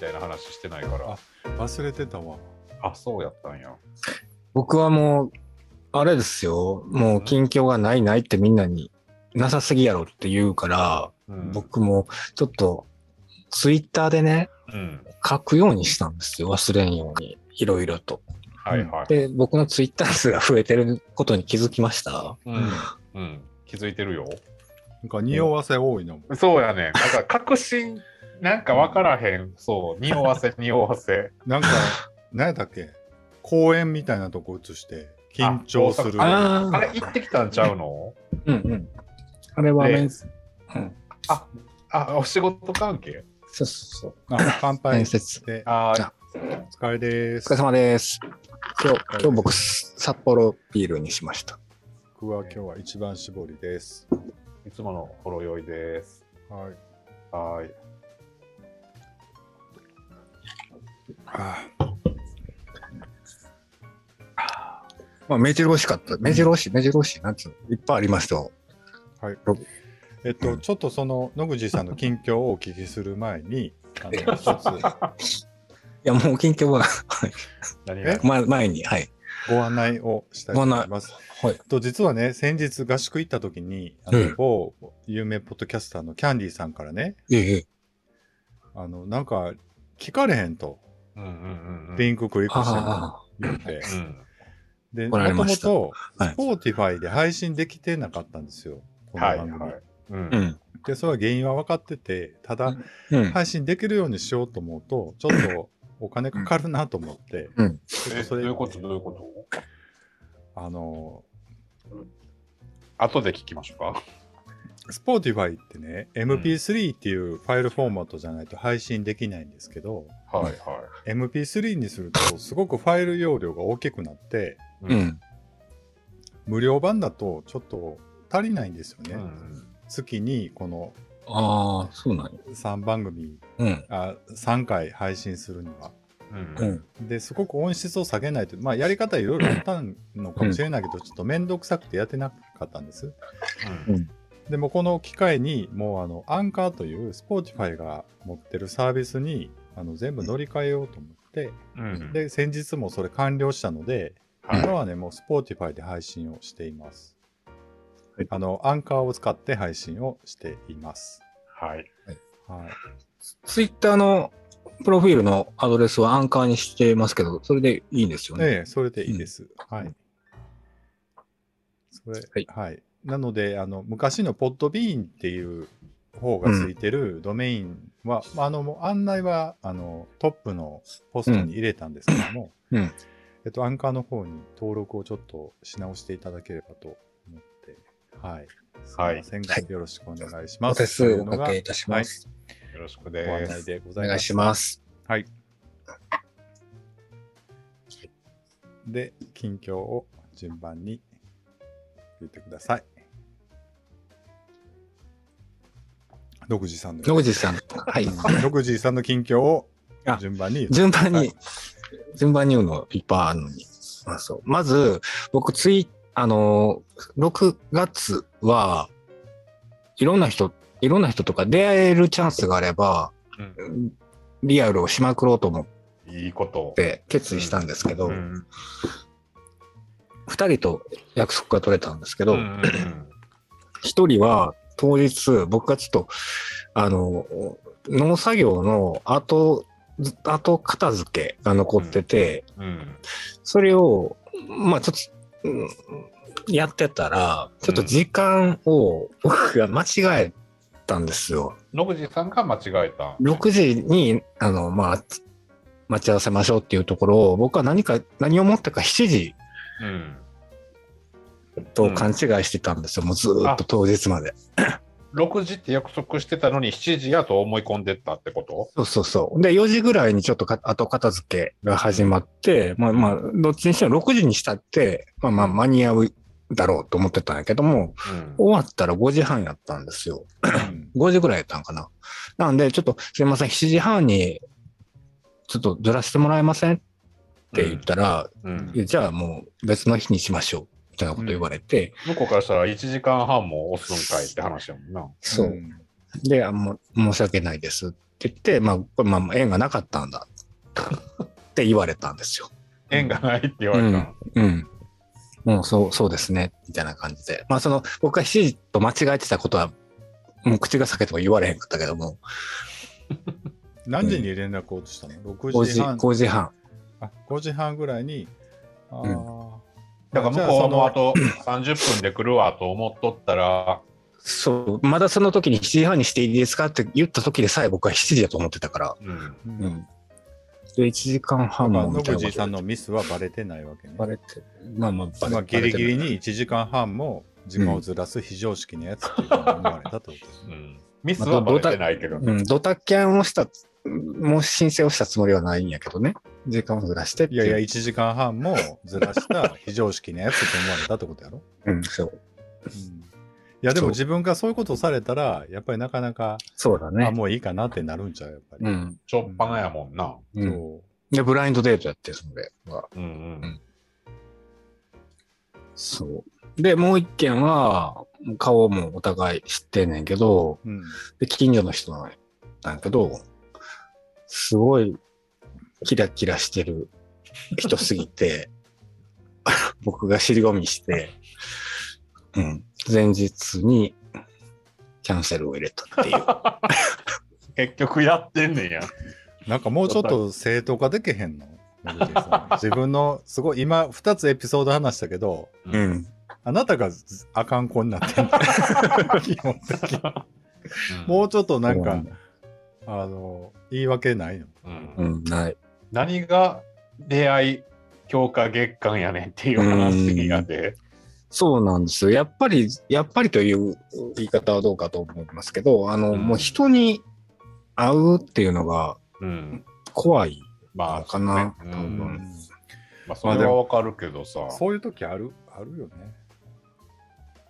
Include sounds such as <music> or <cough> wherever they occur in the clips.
たいな話してないから。忘れてたわ。あ、そうやったんや。僕はもう、あれですよ。もう近況がないないってみんなになさすぎやろって言うから、うん、僕もちょっとツイッターでね、うん。書くようにしたんですよ。忘れんように。いろいろと。はいはい。で、僕のツイッター数が増えてることに気づきました。うん。うん。気づいてるよ。なんか匂わせ多いのも。そうやね。なんか確信、なんか分からへん。そう。匂わせ、<laughs> 匂わせ。なんか、何やったっけ？公園みたいなとこ映して、緊張する。ああれ、行ってきたんちゃうの？うんうん。あれはで面接、うん。あ、お仕事関係？そうそうあ乾そう。杯面。接。で、あじゃお疲れです。お疲れ様です。今日、今日僕、札幌ビールにしました。僕は今日は一番搾りです。いつものほろ酔いです。はい。はーい。あまあ、目白押しかった。目白押し、目白押し、なんつうの、いっぱいありますよ。えっと、ちょっとその野口さんの近況をお聞きする前に、<laughs> あの一つ。いや、もう近況は、何が？え？ま、前に、はい。ご案内をしたいと思います。はい。と実はね、先日合宿行った時に、あのうん某有名ポッドキャスターのキャンディーさんからね、ええ、あの、なんか、聞かれへんと。リンククリックしてって、うん。で、もともと、はい Spotify で配信できてなかったんですよ。このはい番組。はい。うんあ。うん。で、それは原因は分かってて、ただ、うん。配信できるようにしようと思うと、ちょっとお金かかるなと思って、うん。え、それどういうこと？どういうこと？あの、後で聞きましょうか。 Spotify ってね、MP3 っていうファイルフォーマットじゃないと配信できないんですけど、はいはい。MP3 にするとすごくファイル容量が大きくなって、う。ん。無料版だとちょっと足りないんですよね。うん月にこのああ、そうなんや。3番組、うん。あ3回配信するには。うんうん。で、すごく音質を下げないと、まあやり方いろいろあったのかもしれないけど、ちょっと面倒くさくてやってなかったんです。うんでもこの機会にもうあのアンカーという Spotify が持ってるサービスにあの全部乗り換えようと思って、うん。で、先日もそれ完了したので、はい今はね、もう Spotify で配信をしています。はいあの、アンカーを使って配信をしています。はい。はい。ツイッターのプロフィールのアドレスはアンカーにしてますけど、それでいいんですよね？ええ、それでいいです。はい。それ、はいはい。なので、あの、昔の Podbean っていう方がついてるドメインは、まああの、案内は、あの、トップのポストに入れたんですけども、うん。えっと、アンカーの方に登録をちょっとし直していただければと思って、はい。すみませんが、はいよろしくお願いします。お手数おかけいたします。よろしくごです。案内でごおざいます。願いします。はい。で、近況を順番に言ってください。独自さんの、野口さん。はい。<laughs> 独自さんの近況をあ順番に順番に、はい順番に言うのいっぱいあるのに。あそうまず、僕ツイ、あのー、6月はいろんな人、いろんな人とか出会えるチャンスがあれば、うんリアルをしまくろうと思っいいこと。て決意したんですけど、うん二、人と約束が取れたんですけど、うんうん一人は当日僕がちょっと、あの、農作業の後、後片付けが残ってて、うんそれを、まあちょっと、うんやってたら、ちょっと時間を僕が間違えたんですよ。野口さんが間違えた。6時に、あの、まあ、待ち合わせましょうっていうところを、僕は何か、何をもってか7時うん。と勘違いしてたんですよ。もうずーっと当日まで。6時って約束してたのに7時やと思い込んでったってこと？そうそうそう。で、4時ぐらいにちょっとか後片付けが始まって、まあまあ、どっちにしても6時にしたって、まあまあ間に合うだろうと思ってたんやけども、うん。終わったら5時半やったんですよ。うん5時ぐらいやったんかな。なんで、ちょっとすいません、7時半に、ちょっとずらしてもらえません？って言ったら、うんいやじゃあもう別の日にしましょう。みたいなこと言われて、向こうからしたら1時間半も押すんかいって話やもんな。そう。んで、あもう申し訳ないですってって言って、まあ、これまあまあ、縁がなかったんだ。って言われたんですよ。縁がないって言われたの。うん。もうそう、そうですね。みたいな感じで。まあその、僕が7時と間違えてたことは、もう口が裂けても言われへんかったけども、<laughs> 何時に連絡をしたの ?6 5時、時半。5時半。あ5時半ぐらいに。あーだから向こうもあと30分で来るわと思っとったら、そう、まだその時に7時半にしていいですかって言った時でさえ僕は7時だと思ってたから。うん。うんうん。で、1時間ま半もあ、野みたいさんのミスはバレてないわけね。バレて、まあまあバレまあ、ギリギリに1時間半も時間をずらす非常識なやつって思われたってことですね。うん。ミスはバレてないけど。うん、ドタキャンをした、もう申請をしたつもりはないんやけどね。時間をずらしていやいや、1時間半もずらした非常識なやつって思われたってことやろ？うん、そう。うんいや、でも自分がそういうことをされたら、やっぱりなかなか、あ、そうだね。もういいかなってなるんちゃう？やっぱり。うん。ちょっぱなやもんな。うん。そで、ブラインドデートやって、それは。うんうん。そう。で、もう一件は、顔もお互い知ってんねんけど、う。うん。で、近所の人なんやけど、すごいキラキラしてる人すぎて、<laughs> 僕が尻込みして、うん、前日にキャンセルを入れたっていう。<laughs> 結局やってんねんや。なんかもうちょっと正当化できへんの？自分の、すごい、今、2つエピソード話したけど、う。うんん。あなたがずあかん子になってんだ <laughs> 基本的に。もうちょっとなんか、あの、言い訳ないの？うんうん、ない。何が出会い強化月間やねんっていう話やで。そうなんですよ。やっぱり、やっぱりという言い方はどうかと思いますけど、あの、うんもう人に会うっていうのがうん。怖いまあ、のかな、ねう多分。んまあ、それはわかるけどさ。そういう時ある、あるよね。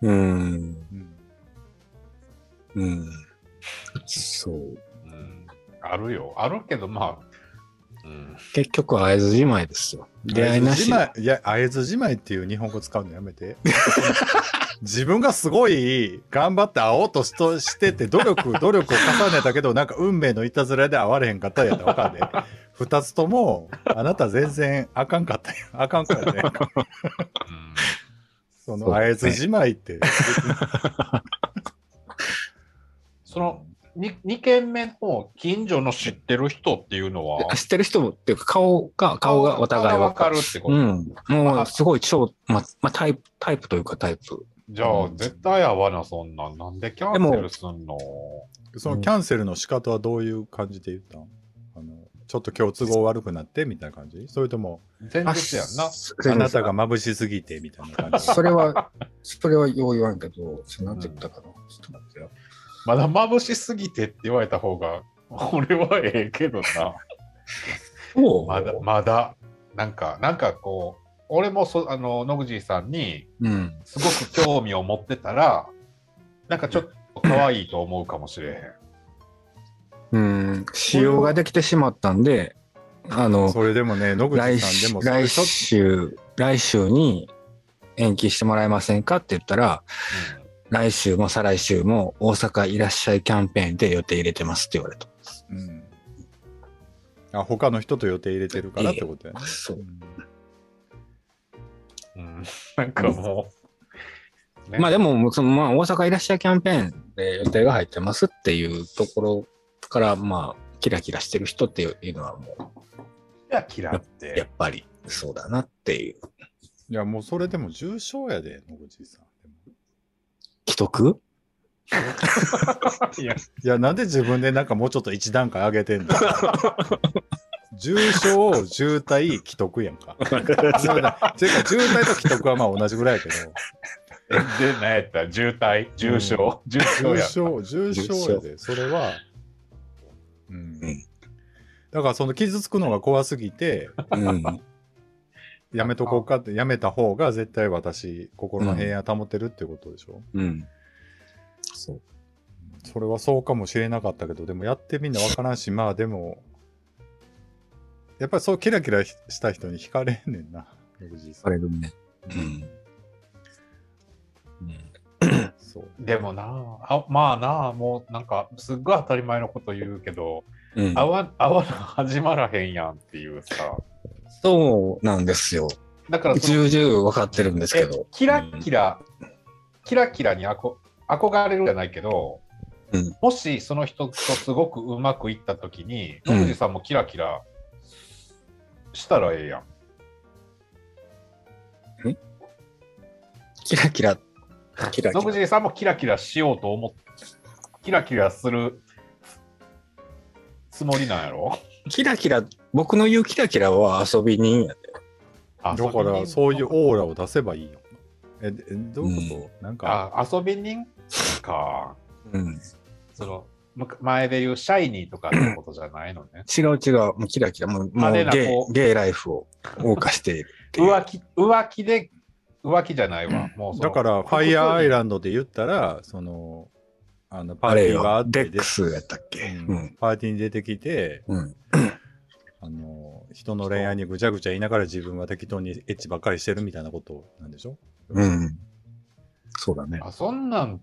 うん。うん。うん。そう。うんあるよ。あるけど、まあ、うん。結局会えずじまいですよ。出会いなし。じまいいや、会えずじまいっていう日本語使うのやめて。<laughs> 自分がすごい頑張って会おうとしとしてて、努力、<laughs> 努力を重ねたけど、なんか運命のいたずらで会われへんかったんやったらわかんねえ。二つとも、あなた全然あかんかったよ。あかんかったね。その、会えずじまいって。その 2, 二軒目の近所の知ってる人っていうのは、知ってる人もっていうか顔が、顔がお互いわわかる。かるってこと。うん。もうすごい超、ま、ま、タイプ、タイプというかタイプ。じゃあ、絶対合わな、そんなん。なんでキャンセルすんの？そのキャンセルの仕方はどういう感じで言ったんあの、ちょっと今日都合悪くなって？みたいな感じ？それとも、前日やんな。あなたが眩しすぎて？みたいな感じ？それは、それはよう言わんけど、なんて言ったかな？ちょっと待ってよ。まだ眩しすぎてって言われた方が、<laughs> 俺はええけどな。おまだ、まだ、なんか、なんかこう、俺もそ、あの、野口さんに、うん。すごく興味を持ってたら、なんかちょっと可愛いと思うかもしれへん。うん。仕様ができてしまったんで、あの、それでもね、野口来さん週でも来ちょっ週、来週に延期してもらえませんかって言ったら、来週も再来週も大阪いらっしゃいキャンペーンで予定入れてますって言われた。と、うん、あ他の人と予定入れてるからってことやね。そううんうん、なんかもう、ねまあでも、そのまあ大阪いらっしゃいキャンペーンで予定が入ってますっていうところから、まあ、キラキラしてる人っていうのはもいや、嫌っう、やてっ。ぱりそうだなっていう。いや、もうそれでも重症やで、野口さん。既得？<laughs> いや、いや、なんで自分でなんかもうちょっと一段階上げてんの？<laughs> 重症、渋滞、既得やんか。そうだていうか、渋滞と既得はまあ同じぐらいやけど、えで、何やった？渋滞重症、重症や。重症、重症やで、それは、うん。うん。だからその傷つくのが怖すぎて、うん。やめとこうかって、やめた方が絶対私、心の平安保てるってことでしょ、うん。そう。それはそうかもしれなかったけど、でもやってみんなわからんし、<laughs> まあでも、やっぱりそうキラキラした人に惹かれんねんな、野口さん。あれるね。ううんん。うんそう。でもなあ、まあなあ、もうなんか、すっごい当たり前のこと言うけど、うん合わ合わな始まらへんやんっていうさ。そうなんですよ。だから重々分かってるんですけえど。キラキラ、キラキラにあこ憧れるじゃないけど、うんもしその人とすごくうまくいったときに、うん野口さんもキラキラしたらええやん。キラキラ。キラキラ。野口さんもキラキラしようと思って、キラキラするつもりなんやろ？キラキラ、僕の言うキラキラは遊び人やで。あだから、そういうオーラを出せばいいよ。え、えどういうこと、なんか、あ遊び人か。うん。そのむ前で言うシャイニーとかってことじゃないのね。<laughs> 違う違う。もうキラキラ。もうもう派手なゲこうイゲイライフを謳歌しているっていう。浮気、浮気で、浮気じゃないわ。もうそのだから、ファイヤーアイランドで言ったら、その、あの、パーティーがあよ。って、デックスやったっけ？ううんん。パーティーに出てきて、うん。<laughs> あの、人の恋愛にぐちゃぐちゃ言いながら自分は適当にエッチばっかりしてるみたいなことなんでしょ？うん。そうだね。あそんなん、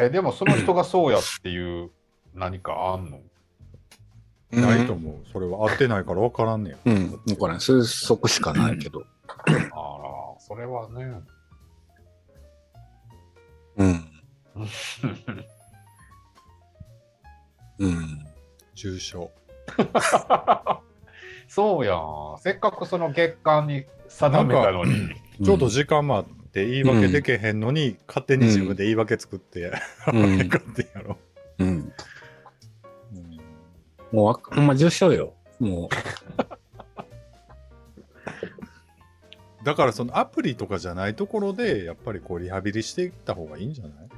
え、でもその人がそうやっていう何かあんの？ないと思う。それは合ってないから分からんねや。うん。だから、推測しかないけど。あら、それはね。うん。<laughs> うん。重症。<laughs> そうやん。せっかくその月間に定めたのに。ちょっと時間もあって言い訳できへんのに、勝手に自分で言い訳作って、うん勝手やろ。うん。うんもうわ、ほんま重症よ。もだからそのアプリとかじゃないところで、やっぱりこうリハビリしていった方がいいんじゃない？う。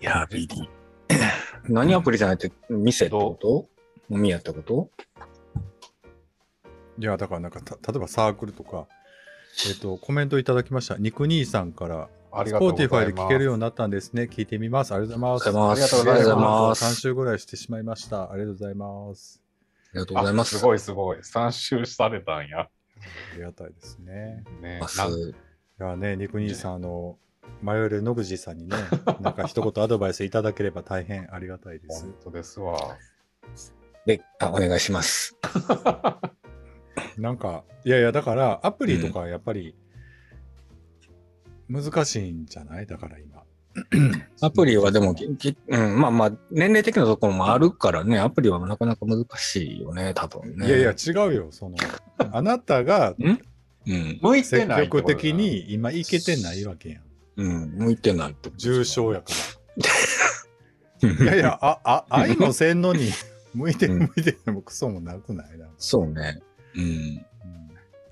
リハビリ。何アプリじゃないって、店ってこと？飲み屋ってこと？いや、だからなんかた、例えばサークルとか、えっ、と、コメントいただきました。肉兄さんから、スありがとうございます。 Spotify で聞けるようになったんですね。聞いてみます。ありがとうございます。ありがとうございます。ありがとうございます。3週ぐらいしてしまいました。ありがとうございます。ありがとうございます。あすごいすごい。3周されたんや。ありがたいですね。ねいやね、肉兄さん、あの、迷える野口さんにね、なんか一言アドバイスいただければ大変ありがたいです本。当ですわ。で、あ、お願いします。<laughs> なんか、いやいや、だから、アプリとかやっぱり、難しいんじゃない？だから今。<clears throat> アプリはでも、うん、まあまあ、年齢的なところもあるからね、アプリはなかなか難しいよね、多分ね。いやいや、違うよ。その、<laughs> あなたがうん、向いて積ないってことだ極的。に今いけてないわけやん。うん、向いてないってこと重症やから。<laughs> いやいや、あ、あ、愛もせんのに、向いてるうん向いてるもクソもなくない？な。そうね。うん。うん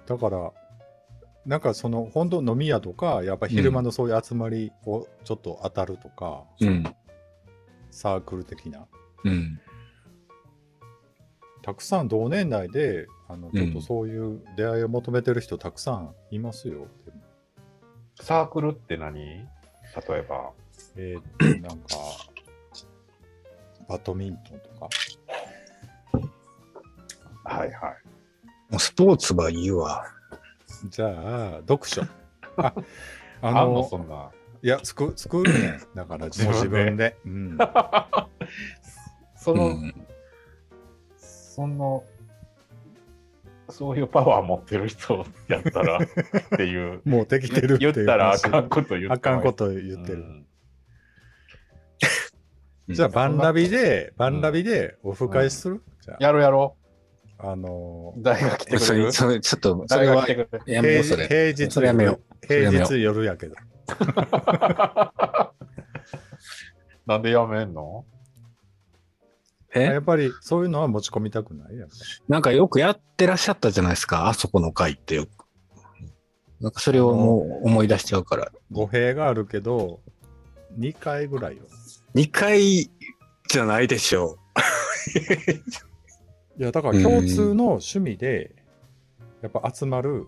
だから、なんかその、本当飲み屋とか、やっぱ昼間のそういう集まりをちょっと当たるとか、うん。サークル的な。うん。たくさん同年代で、あの、んちょっとそういう出会いを求めてる人たくさんいますよ。でもサークルって何？例えば。えーっと、なんか、バドミントンとか。はいはい。もうスポーツはいいわ。じゃあ、読書。<laughs> あ、あのの、そんな。いや、作作るねん。だから、自自分で分で。うん。<laughs> そうの、ん。その、そういうパワー持ってる人やったらっていう。<laughs> もうできてるって。言ったらあかんこと言ってあかんこと言ってる。うんじゃあ、バンラビで、バンラビでオフ会する、じゃやろうやろあ、あのう。誰が来てくそれ、れる？それ、ちょっと、それは誰が来て、くれる？やめよう、そ平れ。日、それやめよう。平日夜やけど。<laughs> なんでやめんの？え？やっぱりそういうのは持ち込みたくないやなんかよくやってらっしゃったじゃないですか、あそこの会ってよく。なんかそれをもう思い出しちゃうから。語弊があるけど、2回ぐらいよ。2回じゃないでしょいや、だから共通の趣味で、やっぱ集まる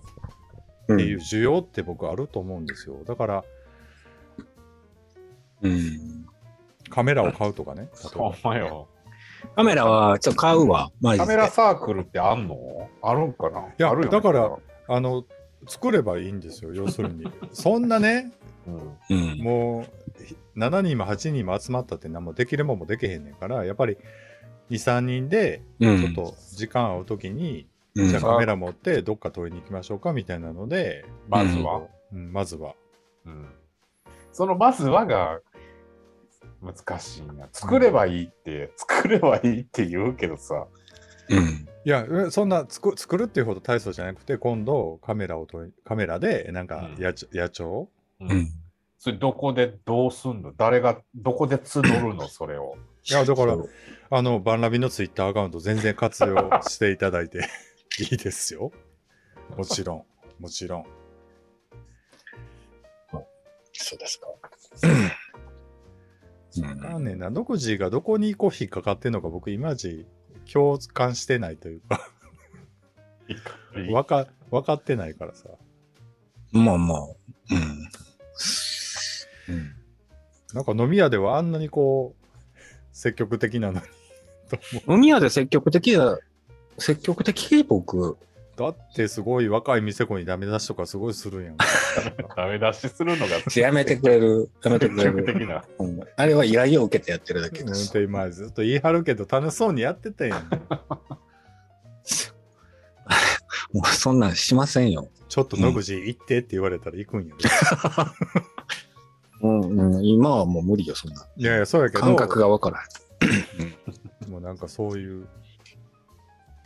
う。っていう需要って僕あると思うんですよ。だから、うん。カメラを買うとかね。まよ。カメラはちょっと買うわ。カメラサークルってあんの？あるんかな？いやあるよねだからあの、作ればいいんですよ、要するに。<laughs> そんなね、うんうん。もう、7人も8人も集まったって何もできるもんもできへんねんから、やっぱり、3人で、うん。ちょっと時間合うときに、うん、じゃあカメラ持ってどっか撮りに行きましょうかみたいなので、まずは？うん、まずは。うんそのまずはが難しいな。作ればいいって、作ればいいって言うけどさ。うん。いや、えそんな作作るっていうほど大層じゃなくて、今度カメラを撮り、カメラでなんかうん野鳥、野鳥？うんうん。それどこでどうすんの？誰がどこで募るの？それを。いや、だからあの、バンラビのツイッターアカウント全然活用していただいて <laughs> いいですよ。もちろん、もちろん。そうですか。わかんねえな。独自がどこにこう引っかかってんのか僕いまいち共感してないというか、わか、わかってないからさ。まあまあ。うん。うん。なんか飲み屋ではあんなにこう、積極的なのに。と思飲み屋で積極的だ、積極的僕、うだってすごい若い店子にダメ出しとかすごいするやん。<laughs> ダメ出しするのが <laughs> やめてくれる、やめてくれ積極る。的な。うんあれは依頼を受けてやってるだけです。て今ずっと言い張るけど楽しそうにやってたやん。<laughs> もうそんなんしませんよ。ちょっと野口行ってって言われたら行くんやで。うん、うん、今はもう無理よ、そんな。いやいや、そうやけど、感覚がわからん。なんかそういう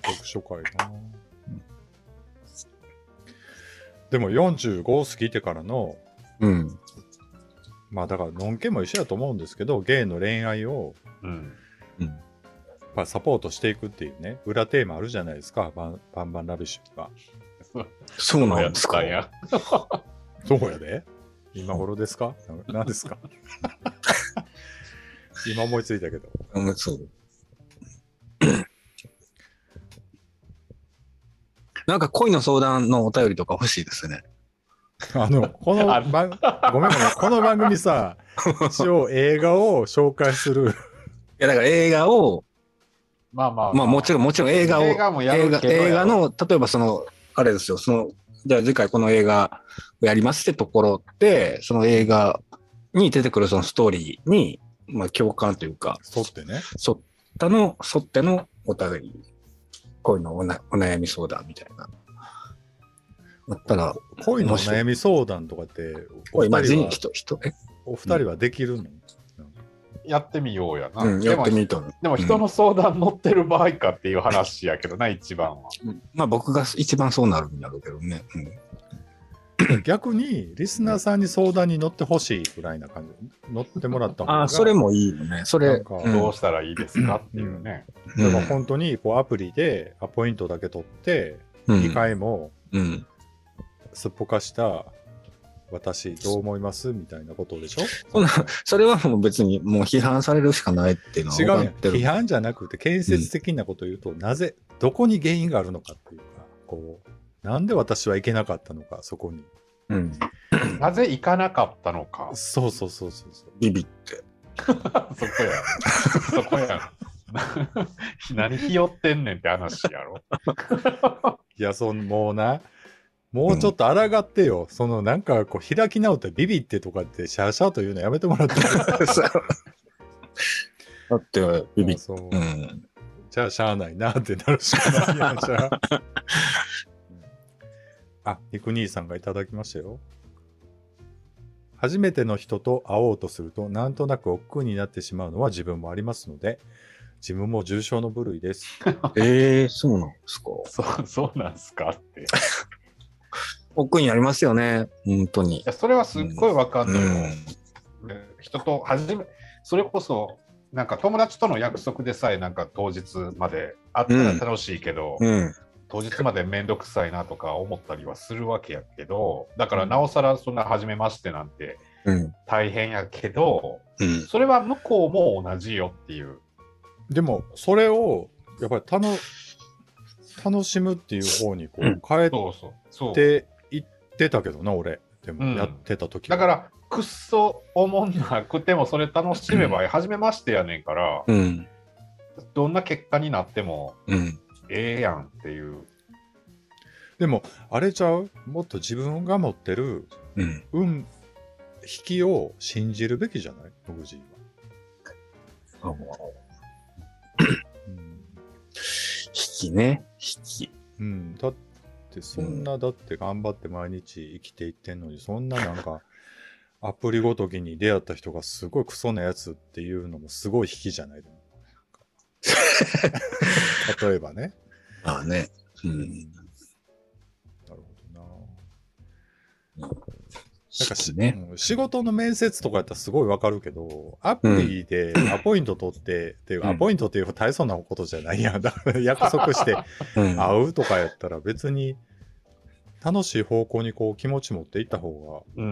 読書会な。でも45過ぎてからの、うん。まあだから、のんけも一緒やと思うんですけど、ゲイの恋愛を、うん。うん。まあ、サポートしていくっていうね、裏テーマあるじゃないですか、バンバンバンラビッシュが。そうなんですか？やそうやで今頃ですか？な何ですか？<laughs> 今思いついたけど。うん、そう。なんか恋の相談のお便りとか欲しいですね。あの、このあ番、ごめんごめん、この番組さ、<laughs> 一応映画を紹介する。いや、だから映画を、まあまあまあもちろん、もちろん映画を、映画もや映画るけど映画の、例えばその、あれですよ、その、じゃあ次回この映画をやりますってところで、その映画に出てくるそのストーリーに、まあ共感というか、沿ってね。沿ったの、沿ってのお互い、こういうのおなお悩み相談みたいな。だったら、恋の悩み相談とかって、お二人は、人人、お二人はできるの、やってみようやな。うん、でもやってみたの。でも人の相談乗ってる場合かっていう話やけどな、一番は。うん、まあ僕が一番そうなるんだろうけどね。うん <clears throat> 逆に、リスナーさんに相談に乗ってほしいぐらいな感じ。乗ってもらった方が。ああ、それもいいよね。それ、なんかうんどうしたらいいですかっていうね。だから本当にこうアプリでアポイントだけ取って、うん2回もうん。すっぽかした私どう思いますみたいなことでしょ？そんな、それはもう別にもう批判されるしかないっていうのは違う。批判じゃなくて建設的なことを言うと、なぜどこに原因があるのかっていうかこうなんで私は行けなかったのかそこにうん。なぜ行かなかったのか。そうそうそうそうそうビビって。<laughs> そこや。そこや。<laughs> 何ひよってんねんって話やろ。<laughs> いやそんもうなもうちょっと抗ってよ、そのなんかこう開き直ってビビってとかってシャーシャーというのやめてもらっていい？だって、ビビって。じゃあしゃあないなってなるしかないやんじゃあ。あ、肉兄さんがいただきましたよ。初めての人と会おうとすると、なんとなく億劫になってしまうのは自分もありますので、自分も重症の部類です。<laughs> ええそうなんですか？そう、そうなんすかって。<laughs> い奥にありますよね。本当に。や、それはすっごいわかんないよ。うん。で人と初め、それこそ、なんか友達との約束でさえ、なんか当日まで会ったら楽しいけど、うん。当日までめんどくさいなとか思ったりはするわけやけど、だからなおさらそんな初めましてなんてうん。大変やけど、うん。それは向こうも同じよっていう。でも、それを、やっぱり楽楽しむっていう方にこうんう変えそうそう。そうていってたけどな、俺。でも、うんやってた時だから、くっそおもんなくてもそれ楽しめば、初めましてやねんから、うん。どんな結果になってもうん。ええやんっていう。でも、あれちゃう？もっと自分が持ってるうん。運、引きを信じるべきじゃない？野口は。うん引きね。引き。うん。だって、そんな、だって頑張って毎日生きていってんのに、そんななんか、<laughs> アプリごときに出会った人がすごいクソなやつっていうのもすごい引きじゃない？でも <laughs> 例えばね。まあね。うん。なるほどな。なんかし、ね。うん仕事の面接とかやったらすごいわかるけど、アプリでアポイント取って、っていううんアポイントっていう大層なことじゃないやん。だから約束してうん。会うとかやったら別に楽しい方向にこう気持ち持っていった方。が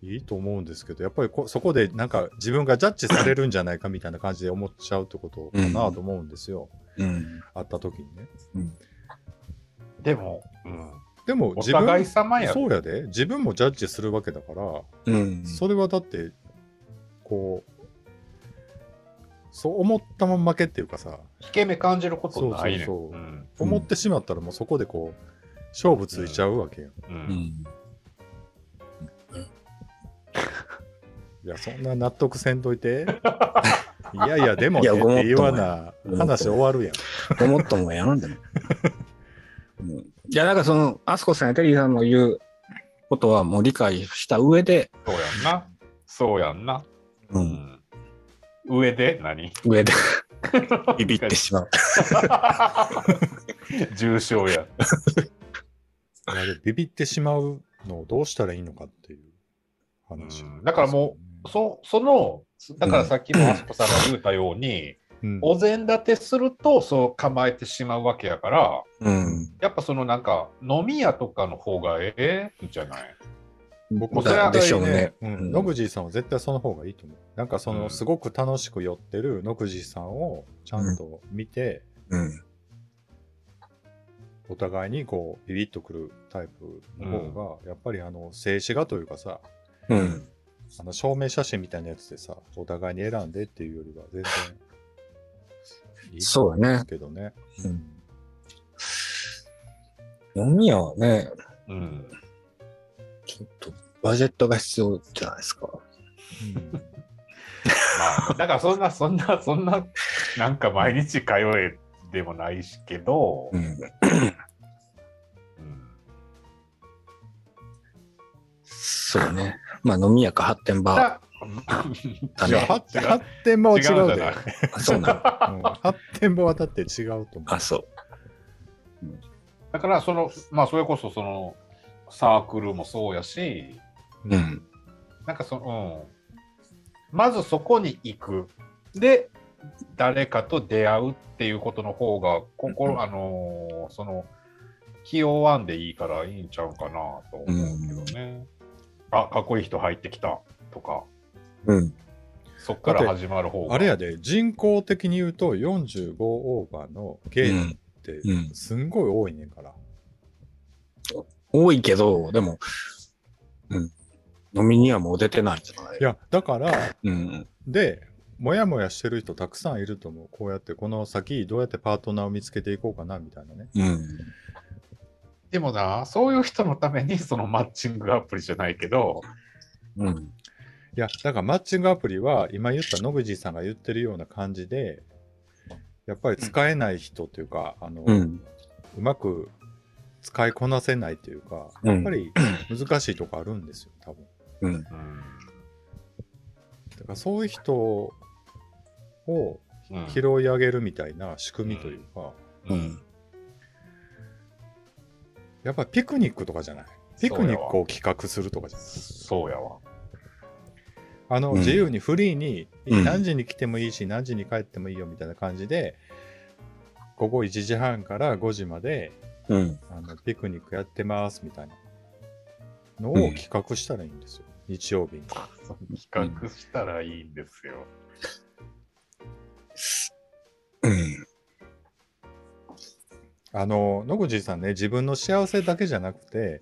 いいと思うんですけど、やっぱりこそこでなんか自分がジャッジされるんじゃないかみたいな感じで思っちゃうってことかなと思うんですよ。うん。会った時にね。でも、うん、おでも自分互い様や。そうやで。自分もジャッジするわけだから、うん。それはだって、こう、そう思ったまん負けっていうかさ、引け目感じることないね。そうそうそううんうん思ってしまったらもうそこでこう、勝負ついちゃうわけよ。ううんん。いや、そんな納得せんといて。<laughs> いやいや、でもねって言わな話終わるやん。ごもっともやるんだよ。うん。いや、なんかその、アスコさんやテリーさんの言うことはもう理解した上で、そうやんな。そうやんな。う。うんん。上で？何？上で <laughs> ビビってしまう。<laughs> 重症や。ビビってしまうのをどうしたらいいのかっていう話。うんだからもそその、だからさっきのあすこさんが言うたように、うん、お膳立てするとそう構えてしまうわけやから、うん。やっぱそのなんか飲み屋とかの方がええんじゃない？僕もそれはでしょうね。野口さんは絶対その方がいいと思う。なんかその、うんすごく楽しく寄ってる野口さんをちゃんと見て、うん。お互いにこうビビッとくるタイプの方が、やっぱりあの静止画というかさうん。あの証明写真みたいなやつでさお互いに選んでっていうよりは全然いいと思うんですけどね。飲み屋はね、うん。ちょっとバジェットが必要じゃないですか。うんまあ、だからそんな、そんな、そんな、なんか毎日通えでもないしけど、うん。うんそうね。まあ飲み屋か発展場発発展場は違うで違うんじゃない。あそうなの。うん発展場はだって違うと思う。あ、そう。だから、その、まあ、それこそ、その、サークルもそうやし、うん。なんかその、うん、まずそこに行く。で、誰かと出会うっていうことの方が、心、うんあのーその、気負わんでいいからいいんちゃうかなと思うけどね。あ、かっこいい人入ってきたとか、うん。そっから始まる方が。あれやで、人口的に言うと45オーバーのゲイってうんすんごい多いねんから。多いけど、でも、うん。飲みにはもう出てないんじゃない？いや、だから、うん。で、もやもやしてる人たくさんいると思う。こうやって、この先どうやってパートナーを見つけていこうかな、みたいなね。うん。でもな、そういう人のために <laughs> そのマッチングアプリじゃないけど、うん。いや、だからマッチングアプリは、今言った野口さんが言ってるような感じで、やっぱり使えない人というか、あの、う。うんまく使いこなせないというか、うんやっぱり難しいとこあるんですよ、多分。うん。うんだからそういう人をうん拾い上げるみたいな仕組みというか、うん。やっぱりピクニックとかじゃない？ピクニックを企画するとかじゃない？そうやわ。あの、うん自由にフリーに、うん何時に来てもいいし、何時に帰ってもいいよみたいな感じで、午後1時半から5時まで、うん。あのピクニックやってますみたいなのをうん企画したらいいんですよ。日曜日に。企画したらいいんですよ。うん。あの、野口さんね、自分の幸せだけじゃなくて、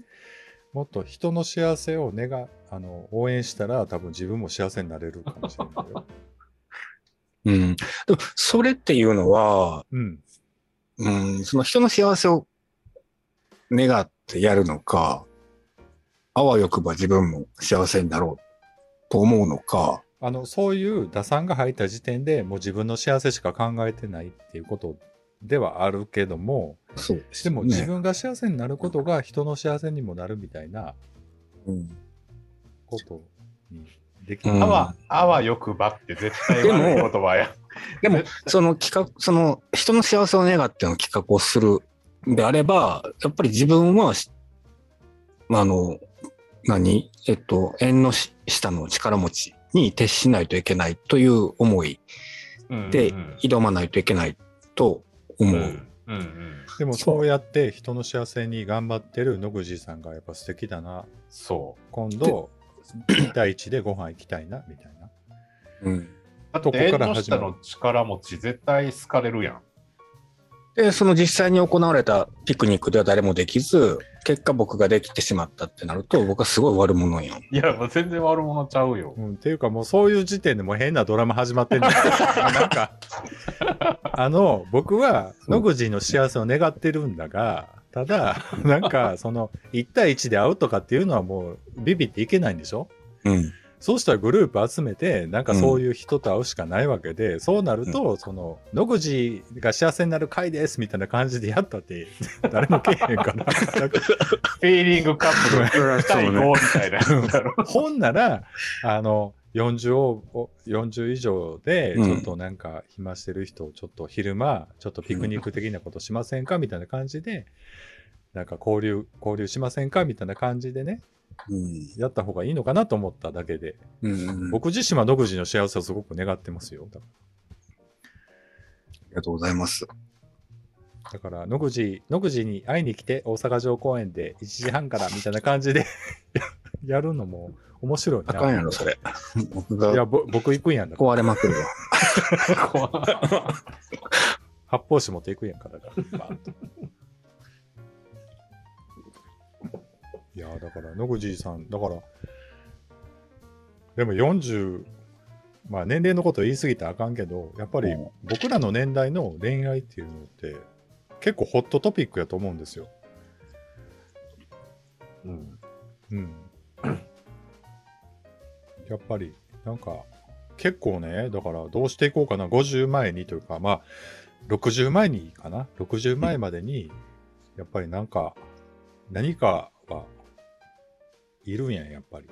もっと人の幸せを願あの応援したら、多分自分も幸せになれるかもしれないよ。<laughs> うん。でも、それっていうのは、うん。うん、その人の幸せを願ってやるのか、あわよくば自分も幸せになろうと思うのか、あの、そういう打算が入った時点でもう自分の幸せしか考えてないっていうことではあるけども、そうでも自ね。分が幸せになることが人の幸せにもなるみたいなうんことにできる。うんあわ、あわよくばって絶対悪い言葉や。でも、その企画、その人の幸せを願っての企画をするであれば、やっぱり自分はし、あの、何？えっと、縁のし下の力持ちに徹しないといけないという思いでうん挑まないといけないと思う。うんうんうんでもそうやって人の幸せに頑張ってる野口さんがやっぱ素敵だな。そう。今度、1対1でご飯行きたいな、みたいな。うんとこから始まるの下の力持ち絶対好かれるやん。で、その実際に行われたピクニックでは誰もできず、結果僕ができてしまったってなると、僕はすごい悪者やん。いや、もう全然悪者ちゃうよ。うん、っていうかもうそういう時点でもう変なドラマ始まってんだよ <laughs> なんか、あの、僕は野口の幸せを願ってるんだが、ただ、なんか、その、1対1で会うとかっていうのはもう、ビビっていけないんでしょ？うん。そうしたらグループ集めて、なんかそういう人と会うしかないわけで、そうなると、その、野口が幸せになる会ですみたいな感じでやったって、<laughs> 誰もけえへんから。フィーリングカップル2対5みたいなやつだろ。ほんなら、あの、40を、40以上で、うん。ちょっとなんか暇してる人をちょっと昼間、ちょっとピクニック的なことしませんか？みたいな感じで、なんか交流、交流しませんか？みたいな感じでね、うん。やった方がいいのかなと思っただけで、うん。僕自身は野口の幸せをすごく願ってますよ。だありがとうございます。だから、野口、野口に会いに来て、大阪城公園で1時半からみたいな感じで <laughs> やるのも面白いな。あかんやろ、それ。僕いや、僕行くんやん。壊れまくるわ。<laughs> 発泡酒持っていくやんか、だから。<laughs> いやーだから、野口さん、だから、でも40、まあ年齢のこと言い過ぎたらあかんけど、やっぱりうん僕らの年代の恋愛っていうのって、結構ホットトピックやと思うんですよ。うんうん。やっぱり、なんか、結構ね、だからどうしていこうかな、50前にというか、まあ、60前にかな、60前までに、やっぱりなんか、何かはいるんやん、やっぱり。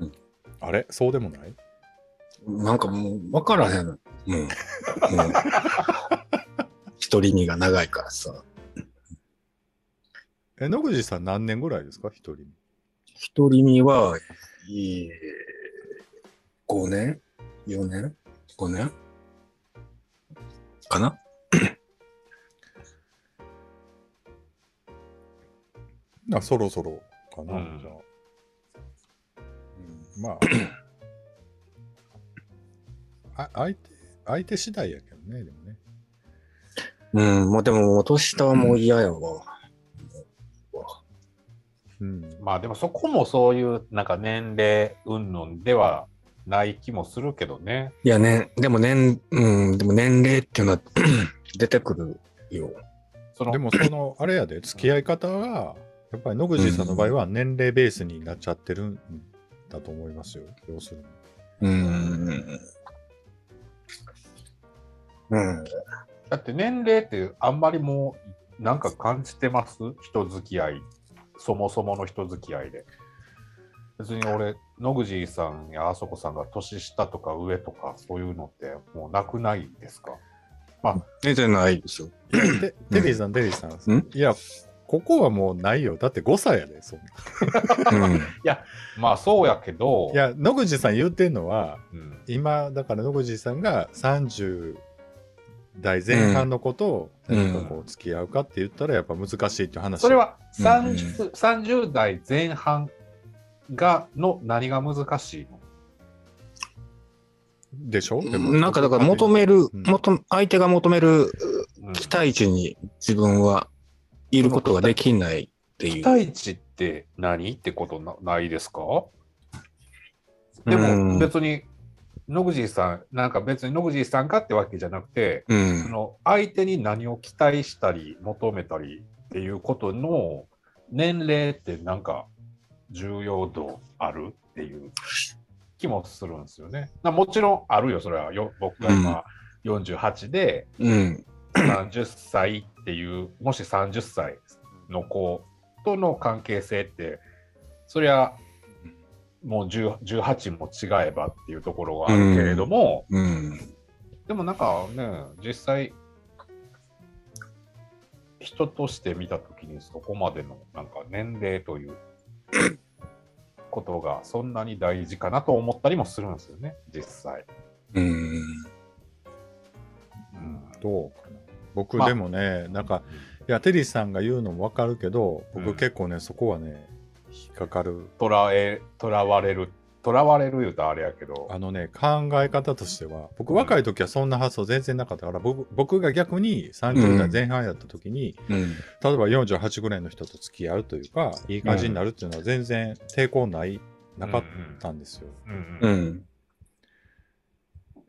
うんあれ？そうでもない？なんかもう、わからへん。もう、もう、<laughs> 一人身が長いからさ。え、野口さん何年ぐらいですか？一人に。一人身は、えー、5年 ?4 年 ?5 年？かな？あ、そろそろかな、うんじゃあ。うん、まあ、あ相手、相手次第やけどね、でもね。うん、もうでも、年下はもう嫌やわ。うん。まあでもそこもそういうなんか年齢云々ではない気もするけどね。いやね、でも年、うん、でも年齢っていうのは <clears throat> 出てくるよ。そのでもその、あれやで、付き合い方が、やっぱり野口さんの場合は年齢ベースになっちゃってるんだと思いますよ、要するに。うん。うん。だって年齢ってあんまりもうなんか感じてます？人付き合い。そもそもの人付き合いで。別に俺、野口さんやあそこさんが年下とか上とかそういうのってもうなくないですか？出てないですよ。いやテテリーさん、テリーさん。ん？いや、ここはもうないよ。だって5歳やで、そんな。うん。まあそうやけど、いや、野口さん言ってんのは、うん、今、だから野口さんが30代前半の子とうん。何かこう付き合うかって言ったらやっぱ難しいっていう話。それはうん。30,、30代前半がの何が難しいの？でしょ？でもなんかだから求める、うん。求相手が求めるうん。期待値に自分はいることができないっていう。期待値って何ってことなないですか？でうんも別に野口さん、なんか別に野口さんかってわけじゃなくて、うそん。の相手に何を期待したり求めたりっていうことの年齢ってなんか重要度あるっていう気もするんですよね。なもちろんあるよ、それはよ僕が今48でうん。30歳っていう、もし30歳の子との関係性って、そりゃ、もう10 18も違えばっていうところがあるけれども、うん。でもなんかね、実際、人として見たときにそこまでのなんか年齢という <laughs> ことがそんなに大事かなと思ったりもするんですよね、実際。うん。うんどう？僕まあ。でもね、なんか、いや、テリーさんが言うのもわかるけど、僕うん。結構ね、そこはね、引っかかる。とらえ、とらわれる、とらわれる言うとあれやけど、あのね、考え方としては、僕若い時はそんな発想全然なかったから、僕僕が逆に30代前半やった時に、うん。例えば48ぐらいの人と付き合うというか、いい感じになるっていうのは全然抵抗ない、なかったんですよ。うんうん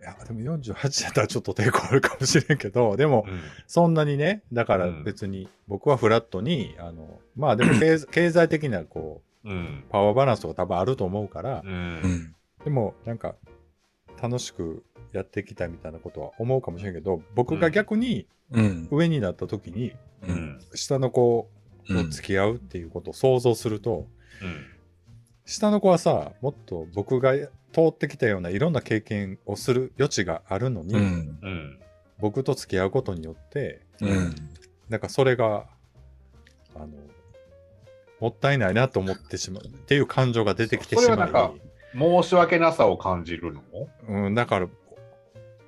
や、でも48やったらちょっと抵抗あるかもしれんけど、でも、うんそんなにね、だからうん別に僕はフラットに、あの、まあでも経済 <clears throat> 経済的なこう、うんパワーバランスとか多分あると思うからう、うんん。でもなんか楽しくやっていきたいみたいなことは思うかもしれんけど、僕が逆にうん。上になった時に、下の子うん。と付き合うっていうことを想像すると、うん下の子はさ、もっと僕が通ってきたようないろんな経験をする余地があるのに、うん。うん僕と付き合うことによって、うん。なんかそれが、あの、もったいないなと思ってしまうっていう感情が出てきてしまそれはなんか申し訳なさを感じるの？い、うん、だから、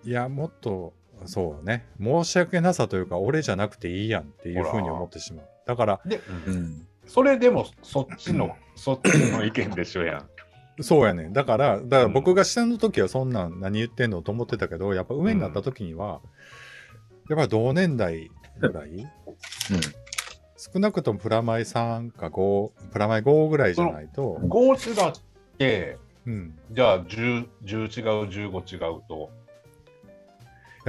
いや、もっと、そうね、申し訳なさというか、俺じゃなくていいやんっていうふうに思ってしまう。だから、で、うん。それでもそっちの、そっちの意見でしょやん。<coughs> そうやねん。だから、だから僕が下の時はそんなん何言ってんのと思ってたけど、やっぱ上になった時には、やっぱ同年代ぐらい、少なくともプラマイ3か5、プラマイ5ぐらいじゃないと、5種だけ、うん。じゃあ 10, 10違う、15違うと。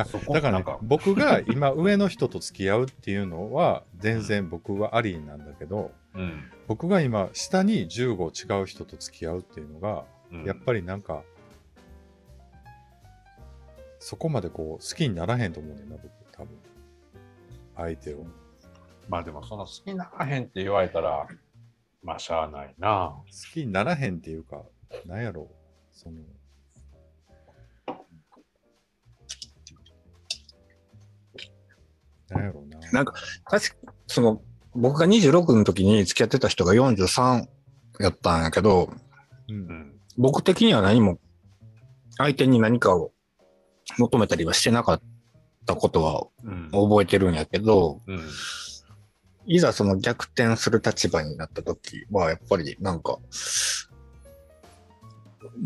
だから、ね <laughs> 僕が今上の人と付き合うっていうのは全然僕はありなんだけど、うん。僕が今下に15違う人と付き合うっていうのが、うんやっぱりなんか、そこまでこう好きにならへんと思うねんな、僕、多分。相手を。まあでもその好きならへんって言われたら、まあしゃあないな。好きにならへんっていうか、なんやろう、その、なんやろうな。なんか、確か、その、僕が26の時に付き合ってた人が43やったんやけど、う、うんん。僕的には何も、相手に何かを求めたりはしてなかったことはうん。覚えてるんやけど、うん。いざその逆転する立場になった時は、やっぱりなんか、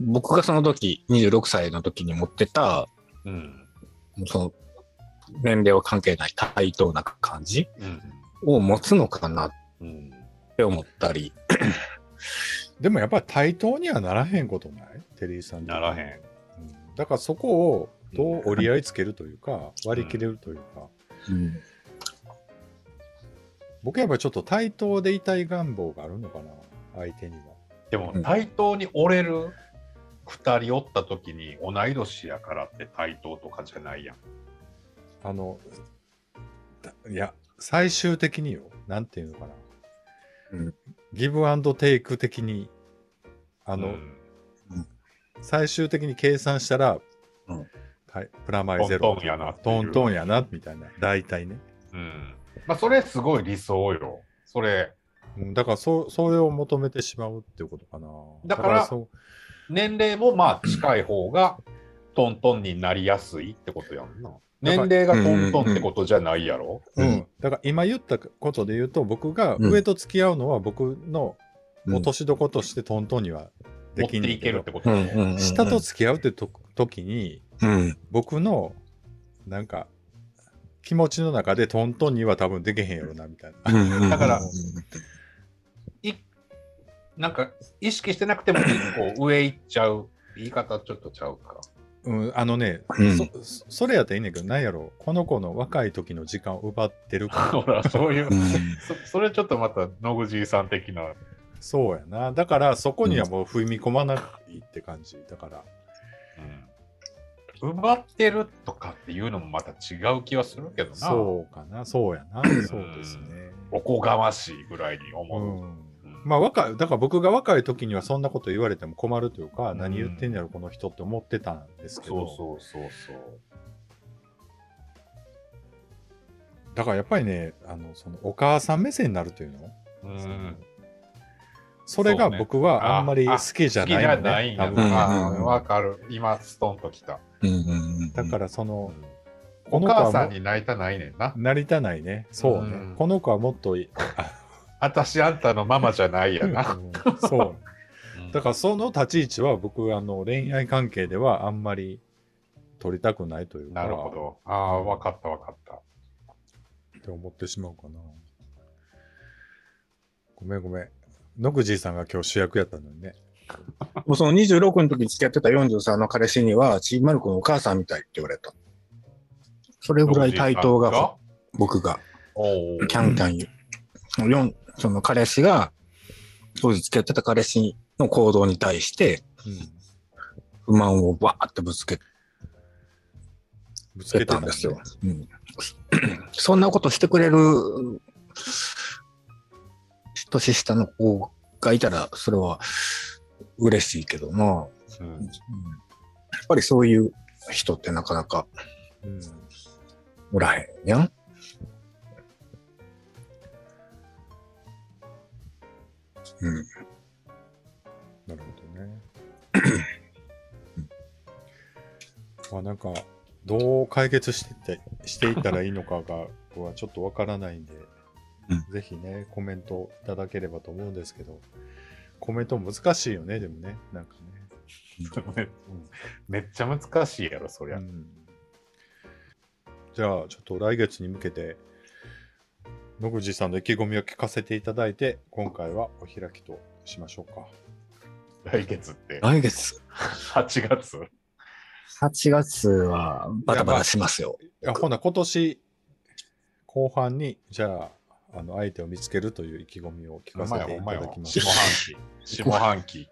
僕がその時、26歳の時に持ってた、うん。その、年齢は関係ない対等な感じうん。を持つのかなっうん。て思ったり。でもやっぱり対等にはならへんことない？テリーさんならへん。ん。だからそこをどう折り合いつけるというか、割り切れるというか、うん。僕やっぱりちょっと対等でいたい願望があるのかな、相手には。でもうん対等に折れる二人おった時に同い年やからって対等とかじゃないやん。あの、だいや、最終的によ、なんていうのかな。うんギブアンドテイク的に、ああの、最終的に計算したら、うんはいプラマイゼロ。トントンやなトントンやな、みたいな。大体ね。うん。まあそれすごい理想よ。それ、うんだからそ、それを求めてしまうっていうことかな。だからそう年齢もまあ近い方がトントンになりやすいってことやんな。年齢がトントンってことじゃないやろ？ううんん。だから今言ったことで言うと、僕が上と付き合うのは僕の落としどことしてトントンにはで持っていけるきんねんけどってことやろ。うんうんうん。下と付き合うってと時に、うん。僕のなんか気持ちの中でトントンには多分できへんやろなみたいな。だからいなんか意識してなくても一個上行っちゃう。言い方ちょっとちゃうか。うん、あのね、うんそそそれやったらいいねんけど、なんやろこの子の若い時の時間を奪ってるか <laughs> ほら、そういうう、んそそれちょっとまた野口さん的な。そうやな。だからそこにはもう踏み込まないって感じ。だから、埋まってるとかっていうのもまた違う気はするけどな。そうかな、そうやな。そうですね。おこがましいぐらいにう思う。ん。うんまあ若い、だから僕が若い時にはそんなこと言われても困るというか、ん何言ってんやろ、この人って思ってたんですけど。そうそうそうそう。だからやっぱりね、あの、そのお母さん目線になるというの？うん。それが僕はあんまり好きじゃ好きじゃないのね。ないんや多分な。うんあわかる。今、ストンときた。うんうんうん。だからその、お母さんになりたないねんな。なりたないね。そうね。うんこの子はもっといい。私あんたのママじゃないやな。うんそう。だからその立ち位置は僕、あの、恋愛関係ではあんまり取りたくないというか。なるほど。ああ、わかったわかった。って思ってしまうかな。ごめんごめん。野口さんが今日主役やったのにね。もうその26の時に付き合ってた43の彼氏には、ちびまる子のお母さんみたいって言われた。それぐらい対等が、僕が、キャンキャン言う。四その彼氏が、当時付き合ってた彼氏の行動に対して、不満をバーってぶつけぶつけてたんですよ。うん、そんなことしてくれる年下の子がいたら、それは嬉しいけどな。うんうんやっぱりそういう人ってなかなかうんおらへんやん。うん。なるほどね。<clears throat> まあなんか、どう解決していってしていったらいいのかが、僕はちょっとわからないんで、うんぜひね、コメントいただければと思うんですけど、コメント難しいよね、でもね、なんかね。めっちゃ難しいやろ、そりゃ。うんじゃあ、ちょっと来月に向けて、野口さんの意気込みを聞かせていただいて、今回はお開きとしましょうか。来月って。来月、8月？8月はバタバタしますよ。いやほな、今年後半に、じゃあ、あの、相手を見つけるという意気込みを聞かせていただきます。下半期。下半期。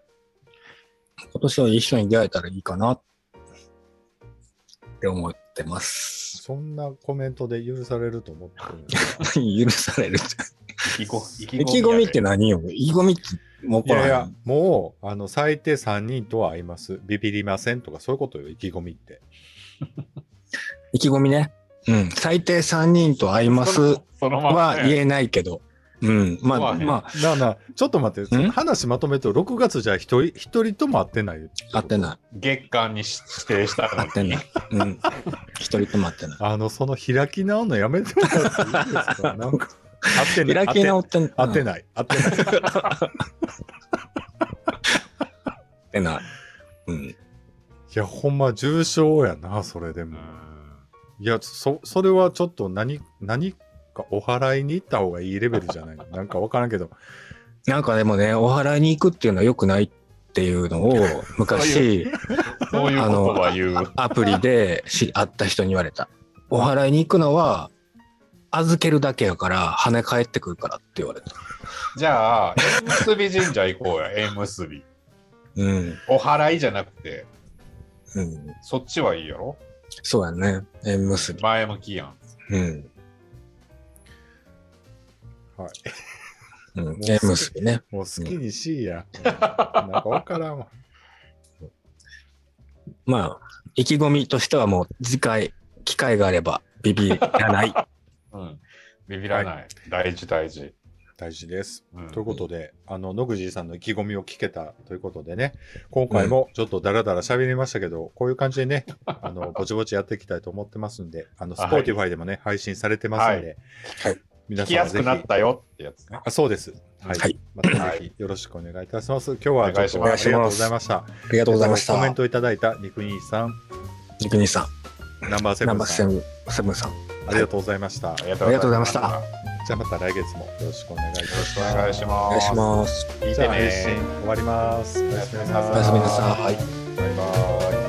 今年は一緒に出会えたらいいかなって思ってます。そんなコメントで許されると思ってる <laughs> 許されるって。意気込意気込みって何よ？意気込みってもういやいや、もう、あの、最低3人とは会います。ビビりませんとか、そういうことよ、意気込みって。意気込みね。うん。最低3人と会いますそのままね。は言えないけど。うん。まあ、まなあなあ、ちょっと待って、ん？話まとめると、6月じゃあ一人、一人とも会ってない。あ、会ってない。月間に指定した。会ってない。うん。一人とも会ってない。あの、その開き直るのやめてもらっていいですか？なんか、会ってない。開き直ってんい。会ってない。会ってない。会ってない。うん。いや、ほんま重症やな、それでも。うんいや、そ、それはちょっと何、何かお祓いに行った方がいいレベルじゃない？<laughs> なんかわからんけど。なんかでもね、お祓いに行くっていうのは良くないっていうのを <laughs> 昔、そういうことは言う。アプリでし会った人に言われた。お祓いに行くのは、預けるだけやから、跳ね返ってくるからって言われた。じゃあ、縁結び神社行こうや、<laughs> 縁結び。うん。お祓いじゃなくて、うん。そっちはいいやろ？そうやね。縁結び。前向きやん。うん。はい。うん。縁結びね。もう好きにしいや。<laughs> なんかわからんわ。まあ、意気込みとしてはもう次回、機会があればビビらない。<laughs> うん。ビビらない。大事大事。大事です。うんということで、あの、野口さんの意気込みを聞けたということでね、今回もちょっとダラダラ喋りましたけど、こういう感じでね、あの、ぼちぼちやっていきたいと思ってますんで、あの、 Spotify でもね、配信されてますんで、はい聞きやす皆さんぜひくなったよってやつね。あそうです。はい。はいまたぜひよろしくお願いいたします。今日はちょっとお願いしますありがとうございました。ありがとうございました。コメントいただいた肉兄さん、肉兄さナンバーセん、ナンバーブンさん、セブンセブンさん。ありがとうございました。ありがありがとうございましたよじゃあまた来月もよろしくお願いいたします。ろしくお願いします。お願いします。聞いてじゃあ配ね信終わります。おやすみなさい。おやすみなさい。バイバイ。